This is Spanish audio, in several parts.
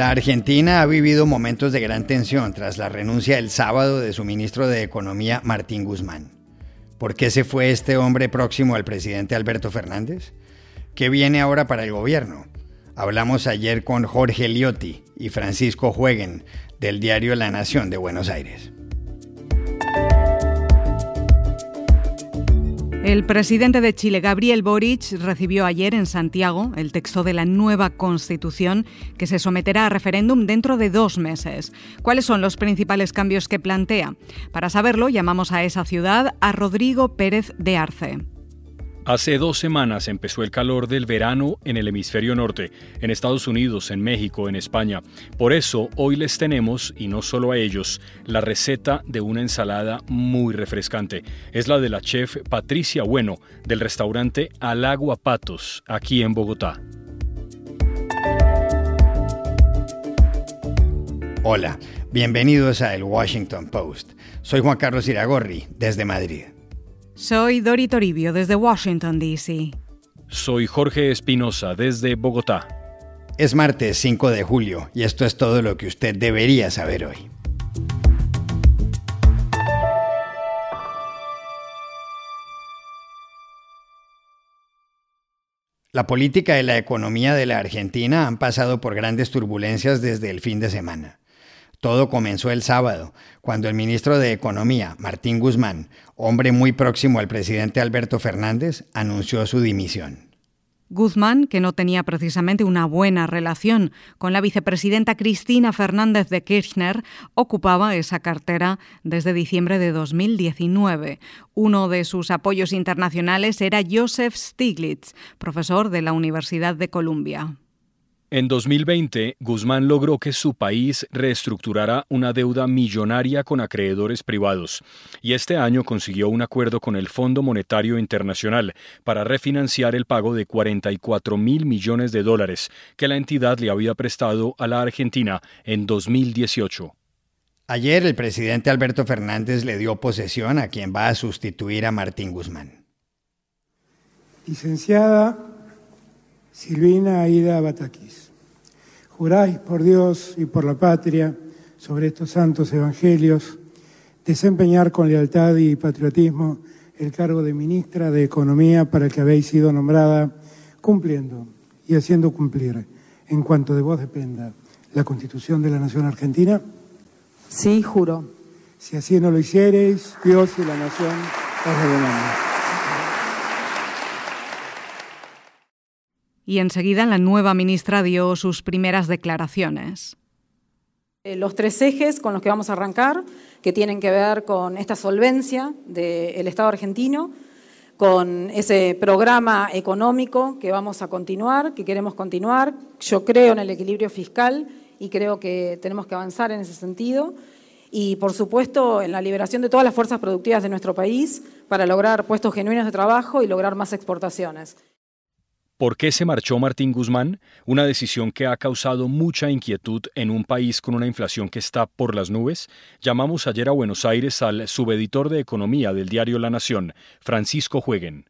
La Argentina ha vivido momentos de gran tensión tras la renuncia el sábado de su ministro de Economía, Martín Guzmán. ¿Por qué se fue este hombre próximo al presidente Alberto Fernández? ¿Qué viene ahora para el gobierno? Hablamos ayer con Jorge Liotti y Francisco Jueguen del diario La Nación de Buenos Aires. El presidente de Chile, Gabriel Boric, recibió ayer en Santiago el texto de la nueva constitución que se someterá a referéndum dentro de dos meses. ¿Cuáles son los principales cambios que plantea? Para saberlo, llamamos a esa ciudad a Rodrigo Pérez de Arce. Hace dos semanas empezó el calor del verano en el hemisferio norte, en Estados Unidos, en México, en España. Por eso hoy les tenemos, y no solo a ellos, la receta de una ensalada muy refrescante. Es la de la chef Patricia Bueno, del restaurante Al Agua Patos, aquí en Bogotá. Hola, bienvenidos a El Washington Post. Soy Juan Carlos Iragorri, desde Madrid. Soy Dori Toribio desde Washington, D.C. Soy Jorge Espinosa desde Bogotá. Es martes 5 de julio y esto es todo lo que usted debería saber hoy. La política y la economía de la Argentina han pasado por grandes turbulencias desde el fin de semana. Todo comenzó el sábado, cuando el ministro de Economía, Martín Guzmán, hombre muy próximo al presidente Alberto Fernández, anunció su dimisión. Guzmán, que no tenía precisamente una buena relación con la vicepresidenta Cristina Fernández de Kirchner, ocupaba esa cartera desde diciembre de 2019. Uno de sus apoyos internacionales era Joseph Stiglitz, profesor de la Universidad de Columbia. En 2020, Guzmán logró que su país reestructurara una deuda millonaria con acreedores privados y este año consiguió un acuerdo con el Fondo Monetario Internacional para refinanciar el pago de 44 mil millones de dólares que la entidad le había prestado a la Argentina en 2018. Ayer el presidente Alberto Fernández le dio posesión a quien va a sustituir a Martín Guzmán. Licenciada Silvina Aida Batakis juráis por Dios y por la patria sobre estos santos evangelios, desempeñar con lealtad y patriotismo el cargo de ministra de Economía para el que habéis sido nombrada, cumpliendo y haciendo cumplir, en cuanto de vos dependa, la Constitución de la Nación Argentina? Sí, juro. Si así no lo hiciereis, Dios y la Nación os revelan. Y enseguida la nueva ministra dio sus primeras declaraciones. Eh, los tres ejes con los que vamos a arrancar, que tienen que ver con esta solvencia del Estado argentino, con ese programa económico que vamos a continuar, que queremos continuar. Yo creo en el equilibrio fiscal y creo que tenemos que avanzar en ese sentido. Y, por supuesto, en la liberación de todas las fuerzas productivas de nuestro país para lograr puestos genuinos de trabajo y lograr más exportaciones. ¿Por qué se marchó Martín Guzmán? Una decisión que ha causado mucha inquietud en un país con una inflación que está por las nubes. Llamamos ayer a Buenos Aires al subeditor de Economía del diario La Nación, Francisco Jueguen.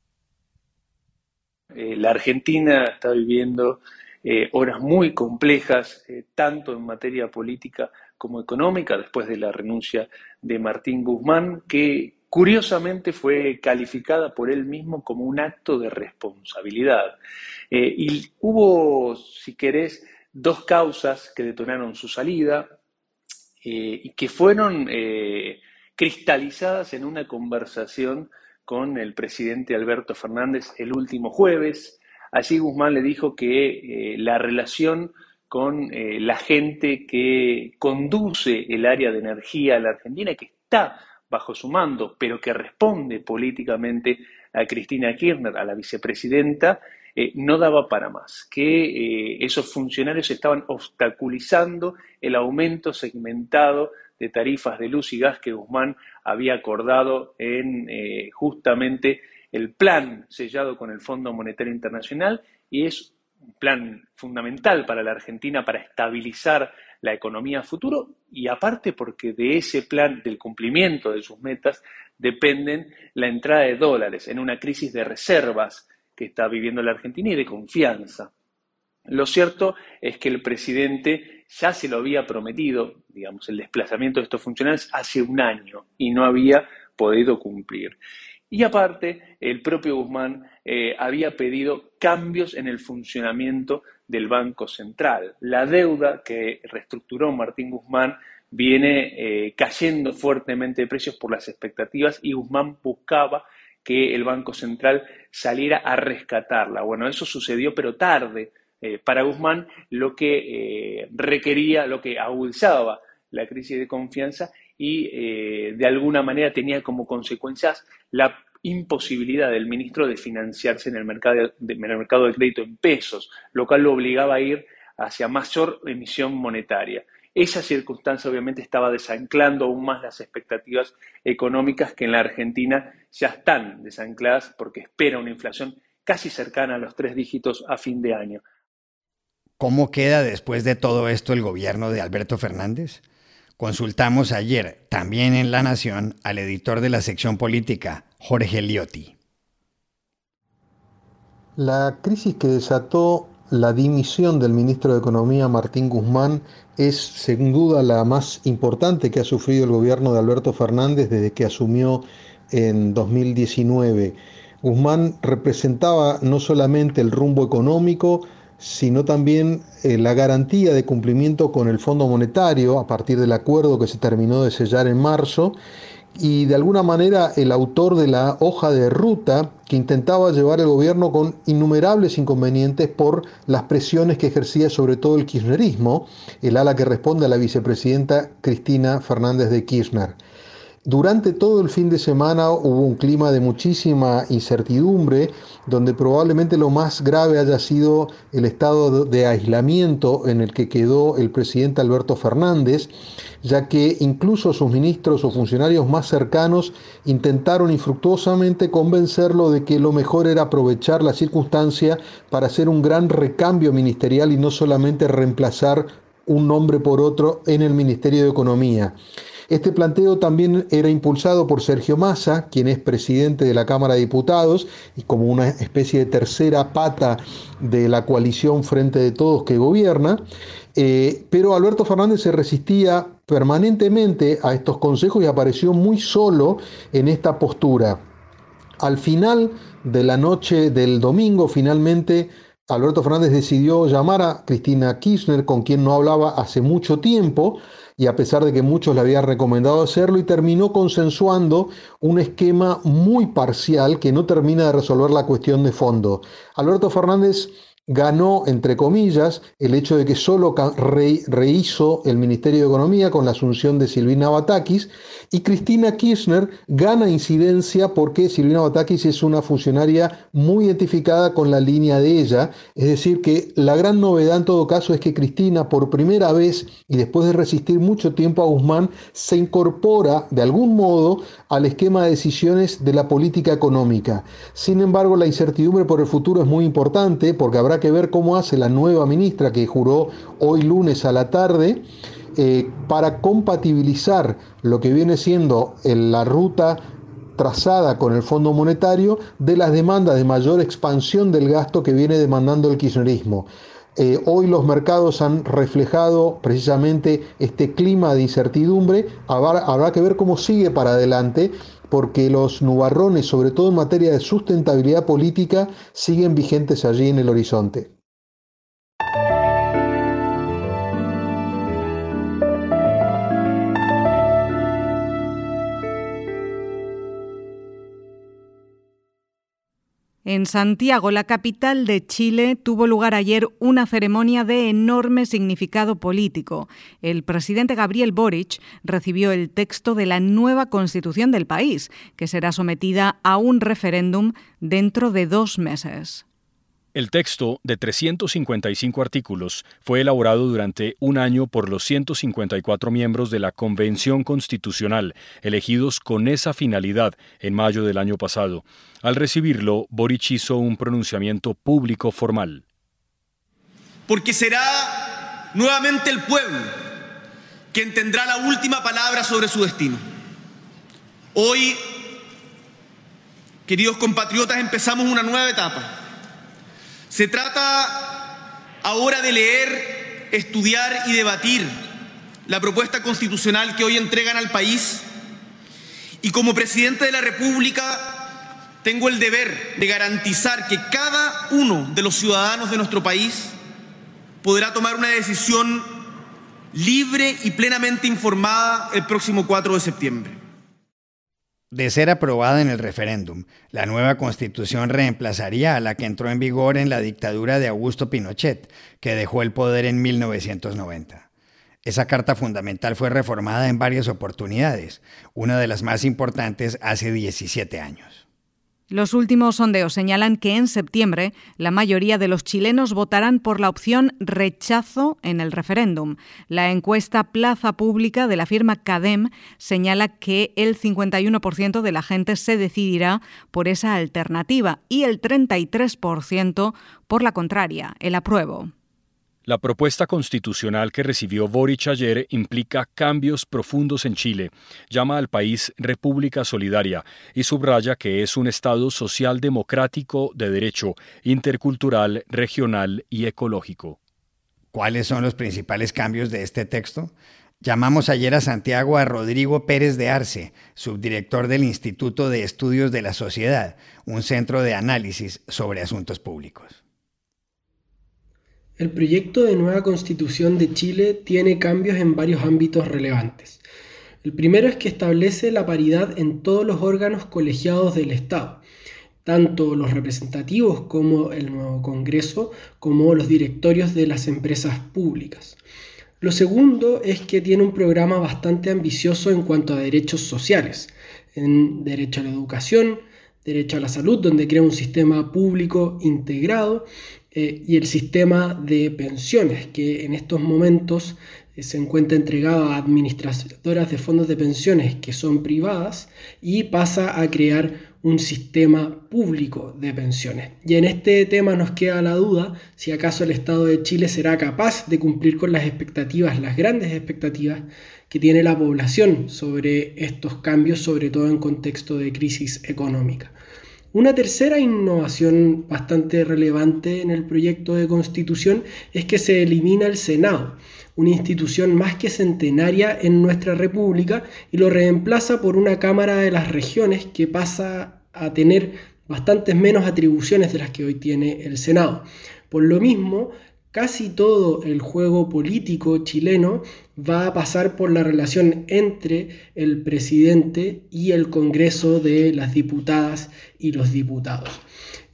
Eh, la Argentina está viviendo eh, horas muy complejas, eh, tanto en materia política como económica, después de la renuncia de Martín Guzmán, que curiosamente fue calificada por él mismo como un acto de responsabilidad. Eh, y hubo, si querés, dos causas que detonaron su salida eh, y que fueron eh, cristalizadas en una conversación con el presidente Alberto Fernández el último jueves. Allí Guzmán le dijo que la relación con la gente que conduce el área de energía a la Argentina, que está bajo su mando, pero que responde políticamente a Cristina Kirchner, a la vicepresidenta, eh, no daba para más, que eh, esos funcionarios estaban obstaculizando el aumento segmentado de tarifas de luz y gas que Guzmán había acordado en eh, justamente el plan sellado con el Fondo Monetario Internacional y es un plan fundamental para la Argentina para estabilizar la economía futuro y aparte porque de ese plan, del cumplimiento de sus metas, dependen la entrada de dólares en una crisis de reservas que está viviendo la Argentina y de confianza. Lo cierto es que el presidente ya se lo había prometido, digamos, el desplazamiento de estos funcionarios hace un año y no había podido cumplir. Y aparte, el propio Guzmán eh, había pedido cambios en el funcionamiento del Banco Central. La deuda que reestructuró Martín Guzmán viene eh, cayendo fuertemente de precios por las expectativas y Guzmán buscaba que el Banco Central saliera a rescatarla. Bueno, eso sucedió, pero tarde eh, para Guzmán, lo que requería, lo que agudizaba la crisis de confianza y eh, de alguna manera tenía como consecuencias la imposibilidad del ministro de financiarse en el mercado de, mercado de crédito en pesos, lo cual lo obligaba a ir hacia mayor emisión monetaria. Esa circunstancia obviamente estaba desanclando aún más las expectativas económicas que en la Argentina ya están desancladas porque espera una inflación casi cercana a los tres dígitos a fin de año. ¿Cómo queda después de todo esto el gobierno de Alberto Fernández? Consultamos ayer, también en La Nación, al editor de la sección política, Jorge Liotti. La crisis que desató la dimisión del ministro de Economía Martín Guzmán es sin duda la más importante que ha sufrido el gobierno de Alberto Fernández desde que asumió en 2019. Guzmán representaba no solamente el rumbo económico, sino también eh, la garantía de cumplimiento con el Fondo Monetario a partir del acuerdo que se terminó de sellar en marzo y de alguna manera el autor de la hoja de ruta que intentaba llevar el gobierno con innumerables inconvenientes por las presiones que ejercía sobre todo el kirchnerismo, el ala que responde a la vicepresidenta Cristina Fernández de Kirchner. Durante todo el fin de semana hubo un clima de muchísima incertidumbre, donde probablemente lo más grave haya sido el estado de aislamiento en el que quedó el presidente Alberto Fernández, ya que incluso sus ministros o funcionarios más cercanos intentaron infructuosamente convencerlo de que lo mejor era aprovechar la circunstancia para hacer un gran recambio ministerial y no solamente reemplazar un nombre por otro en el Ministerio de Economía. Este planteo también era impulsado por Sergio Massa, quien es presidente de la Cámara de Diputados y como una especie de tercera pata de la coalición Frente de Todos que gobierna. Eh, pero Alberto Fernández se resistía permanentemente a estos consejos y apareció muy solo en esta postura. Al final de la noche del domingo, finalmente Alberto Fernández decidió llamar a Cristina Kirchner, con quien no hablaba hace mucho tiempo, y a pesar de que muchos le habían recomendado hacerlo, y terminó consensuando un esquema muy parcial que no termina de resolver la cuestión de fondo. Alberto Fernández ganó, entre comillas, el hecho de que solo rehizo el Ministerio de Economía con la asunción de Silvina Batakis y Cristina Kirchner gana incidencia porque Silvina Batakis es una funcionaria muy identificada con la línea de ella, es decir, que la gran novedad en todo caso es que Cristina por primera vez y después de resistir mucho tiempo a Guzmán se incorpora de algún modo al esquema de decisiones de la política económica. Sin embargo, la incertidumbre por el futuro es muy importante porque habrá que ver cómo hace la nueva ministra que juró hoy lunes a la tarde eh, para compatibilizar lo que viene siendo la ruta trazada con el Fondo Monetario de las demandas de mayor expansión del gasto que viene demandando el kirchnerismo. Eh, hoy los mercados han reflejado precisamente este clima de incertidumbre. habrá, que ver cómo sigue para adelante, porque los nubarrones, sobre todo en materia de sustentabilidad política, siguen vigentes allí en el horizonte. En Santiago, la capital de Chile, tuvo lugar ayer una ceremonia de enorme significado político. El presidente Gabriel Boric recibió el texto de la nueva constitución del país, que será sometida a un referéndum dentro de dos meses. El texto, de 355 artículos, fue elaborado durante un año por los 154 miembros de la Convención Constitucional, elegidos con esa finalidad en mayo del año pasado. Al recibirlo, Boric hizo un pronunciamiento público formal. Porque será nuevamente el pueblo quien tendrá la última palabra sobre su destino. Hoy, queridos compatriotas, empezamos una nueva etapa se trata ahora de leer, estudiar y debatir la propuesta constitucional que hoy entregan al país. Y como presidente de la República tengo el deber de garantizar que cada uno de los ciudadanos de nuestro país podrá tomar una decisión libre y plenamente informada el próximo 4 de septiembre. De ser aprobada en el referéndum, la nueva constitución reemplazaría a la que entró en vigor en la dictadura de Augusto Pinochet, que dejó el poder en 1990. Esa carta fundamental fue reformada en varias oportunidades, una de las más importantes hace 17 años. Los últimos sondeos señalan que en septiembre la mayoría de los chilenos votarán por la opción rechazo en el referéndum. La encuesta Plaza Pública de la firma CADEM señala que el 51% de la gente se decidirá por esa alternativa y el 33% por la contraria, el apruebo. La propuesta constitucional que recibió Boric ayer implica cambios profundos en Chile, llama al país República Solidaria y subraya que es un Estado social democrático de derecho, intercultural, regional y ecológico. ¿Cuáles son los principales cambios de este texto? Llamamos ayer a Santiago a Rodrigo Pérez de Arce, subdirector del Instituto de Estudios de la Sociedad, un centro de análisis sobre asuntos públicos. El proyecto de nueva constitución de Chile tiene cambios en varios ámbitos relevantes. El primero es que establece la paridad en todos los órganos colegiados del Estado, tanto los representativos como el nuevo Congreso, como los directorios de las empresas públicas. Lo segundo es que tiene un programa bastante ambicioso en cuanto a derechos sociales, en derecho a la educación, derecho a la salud, donde crea un sistema público integrado eh, y el sistema de pensiones, que en estos momentos eh, se encuentra entregado a administradoras de fondos de pensiones que son privadas y pasa a crear un sistema público de pensiones. Y en este tema nos queda la duda si acaso el Estado de Chile será capaz de cumplir con las expectativas, las grandes expectativas que tiene la población sobre estos cambios, sobre todo en contexto de crisis económica. Una tercera innovación bastante relevante en el proyecto de constitución es que se elimina el Senado, una institución más que centenaria en nuestra República, y lo reemplaza por una Cámara de las Regiones que pasa a tener bastantes menos atribuciones de las que hoy tiene el Senado. Por lo mismo, casi todo el juego político chileno va a pasar por la relación entre el presidente y el Congreso de las diputadas y los diputados.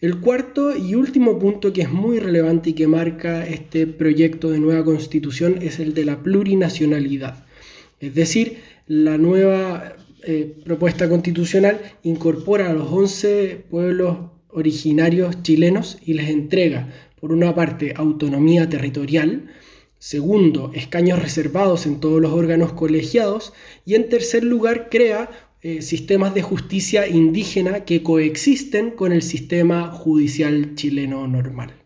El cuarto y último punto que es muy relevante y que marca este proyecto de nueva constitución es el de la plurinacionalidad. Es decir, la nueva eh, propuesta constitucional incorpora a los 11 pueblos originarios chilenos y les entrega por una parte, autonomía territorial, segundo, escaños reservados en todos los órganos colegiados y en tercer lugar, crea eh, sistemas de justicia indígena que coexisten con el sistema judicial chileno normal.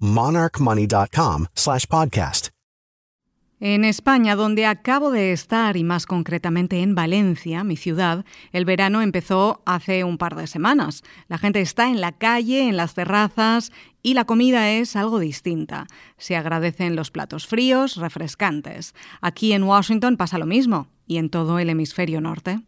monarchmoney.com slash podcast. En España, donde acabo de estar y más concretamente en Valencia, mi ciudad, el verano empezó hace un par de semanas. La gente está en la calle, en las terrazas y la comida es algo distinta. Se agradecen los platos fríos, refrescantes. Aquí en Washington pasa lo mismo y en todo el hemisferio norte.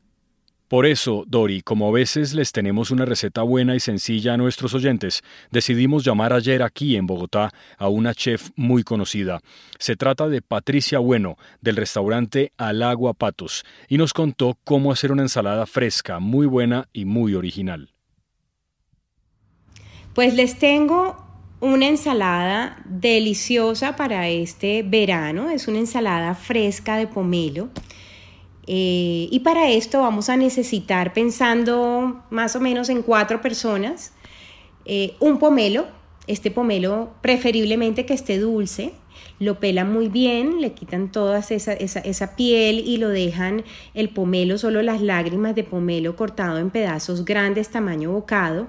Por eso, Dori, como a veces les tenemos una receta buena y sencilla a nuestros oyentes, decidimos llamar ayer aquí en Bogotá a una chef muy conocida. Se trata de Patricia Bueno, del restaurante Al Agua Patos, y nos contó cómo hacer una ensalada fresca, muy buena y muy original. Pues les tengo una ensalada deliciosa para este verano. Es una ensalada fresca de pomelo eh, y para esto vamos a necesitar, pensando más o menos en cuatro personas, eh, un pomelo. Este pomelo preferiblemente que esté dulce. Lo pelan muy bien, le quitan toda esa, esa, piel y lo dejan el pomelo, solo las lágrimas de pomelo cortado en pedazos grandes, tamaño bocado.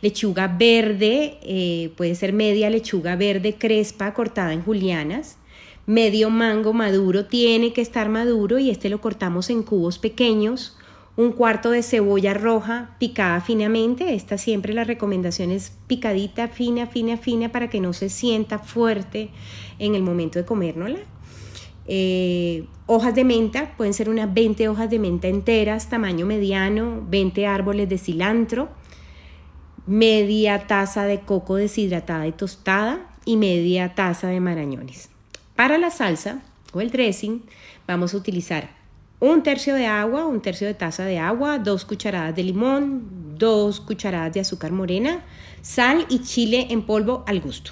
Lechuga verde, eh, puede ser media lechuga verde crespa cortada en julianas medio mango maduro tiene que estar maduro y este lo cortamos en cubos pequeños, un cuarto de cebolla roja picada finamente, esta siempre la recomendación es picadita, fina, fina, fina para que no se sienta fuerte en el momento de comérnosla. Eh, hojas de menta, pueden ser unas 20 hojas de menta enteras, tamaño mediano, 20 árboles de cilantro, media taza de coco deshidratada y tostada y media taza de marañones. Para la salsa o el dressing vamos a utilizar un tercio de agua, un tercio de taza de agua, dos cucharadas de limón, dos cucharadas de azúcar morena, sal y chile en polvo al gusto.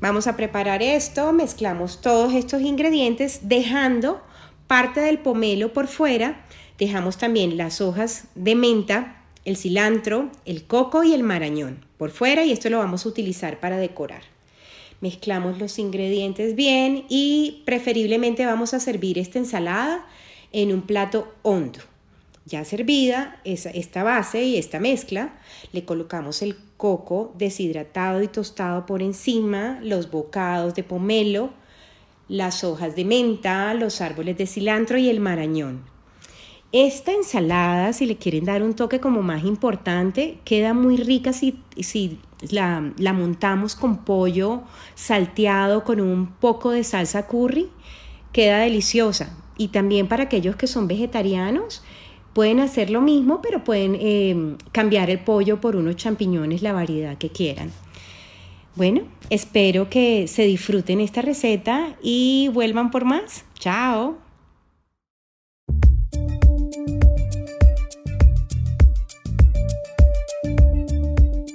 Vamos a preparar esto, mezclamos todos estos ingredientes dejando parte del pomelo por fuera, dejamos también las hojas de menta, el cilantro, el coco y el marañón por fuera y esto lo vamos a utilizar para decorar. Mezclamos los ingredientes bien y preferiblemente vamos a servir esta ensalada en un plato hondo. Ya servida esta base y esta mezcla, le colocamos el coco deshidratado y tostado por encima, los bocados de pomelo, las hojas de menta, los árboles de cilantro y el marañón. Esta ensalada, si le quieren dar un toque como más importante, queda muy rica si, si la, la, montamos con pollo salteado con un poco de salsa curry. Queda deliciosa. Y también para aquellos que son vegetarianos, pueden hacer lo mismo, pero pueden eh, cambiar el pollo por unos champiñones, la variedad que quieran. Bueno, espero que se disfruten esta receta y vuelvan por más. Chao.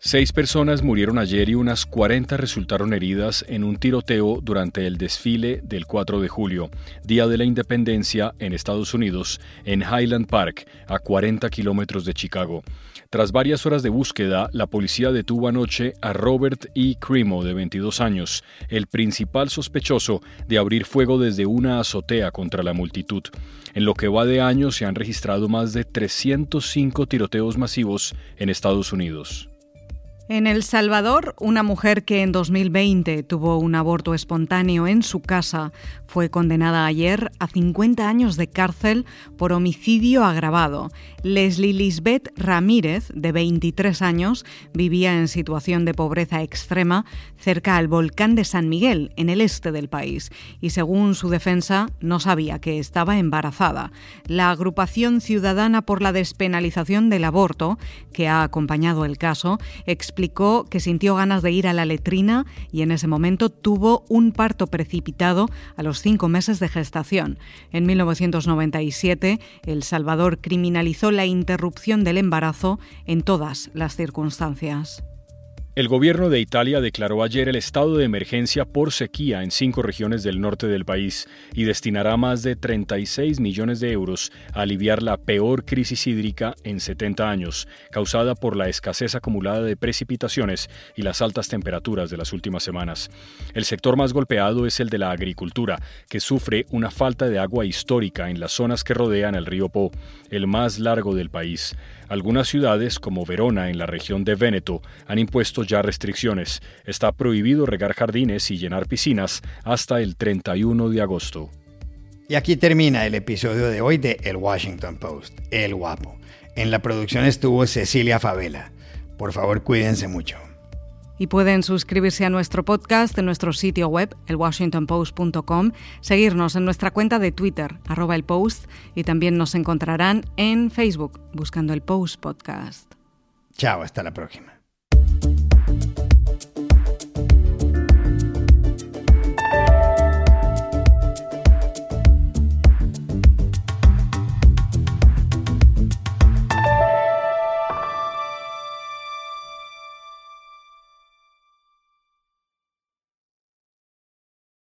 Seis personas murieron ayer y unas 40 resultaron heridas en un tiroteo durante el desfile del 4 de julio, Día de la Independencia en Estados Unidos, en Highland Park, a 40 kilómetros de Chicago. Tras varias horas de búsqueda, la policía detuvo anoche a Robert E. Crimo, de 22 años, el principal sospechoso de abrir fuego desde una azotea contra la multitud. En lo que va de año se han registrado más de 305 tiroteos masivos en Estados Unidos. En El Salvador, una mujer que en 2020 tuvo un aborto espontáneo en su casa fue condenada ayer a 50 años de cárcel por homicidio agravado. Leslie Lisbeth Ramírez, de 23 años, vivía en situación de pobreza extrema cerca al volcán de San Miguel, en el este del país, y según su defensa no sabía que estaba embarazada. La agrupación ciudadana por la despenalización del aborto, que ha acompañado el caso, explicó que sintió ganas de ir a la letrina y en ese momento tuvo un parto precipitado a los cinco meses de gestación. En 1997, El Salvador criminalizó la interrupción del embarazo en todas las circunstancias. El gobierno de Italia declaró ayer el estado de emergencia por sequía en cinco regiones del norte del país y destinará más de 36 millones de euros a aliviar la peor crisis hídrica en 70 años, causada por la escasez acumulada de precipitaciones y las altas temperaturas de las últimas semanas. El sector más golpeado es el de la agricultura, que sufre una falta de agua histórica en las zonas que rodean el río Po, el más largo del país. Algunas ciudades, como Verona en la región de Véneto, han impuesto ya restricciones. Está prohibido regar jardines y llenar piscinas hasta el 31 de agosto. Y aquí termina el episodio de hoy de El Washington Post, El Guapo. En la producción estuvo Cecilia Favela. Por favor, cuídense mucho. Y pueden suscribirse a nuestro podcast en nuestro sitio web, elwashingtonpost.com, seguirnos en nuestra cuenta de Twitter, arroba el post, y también nos encontrarán en Facebook, buscando el Post Podcast. Chao, hasta la próxima.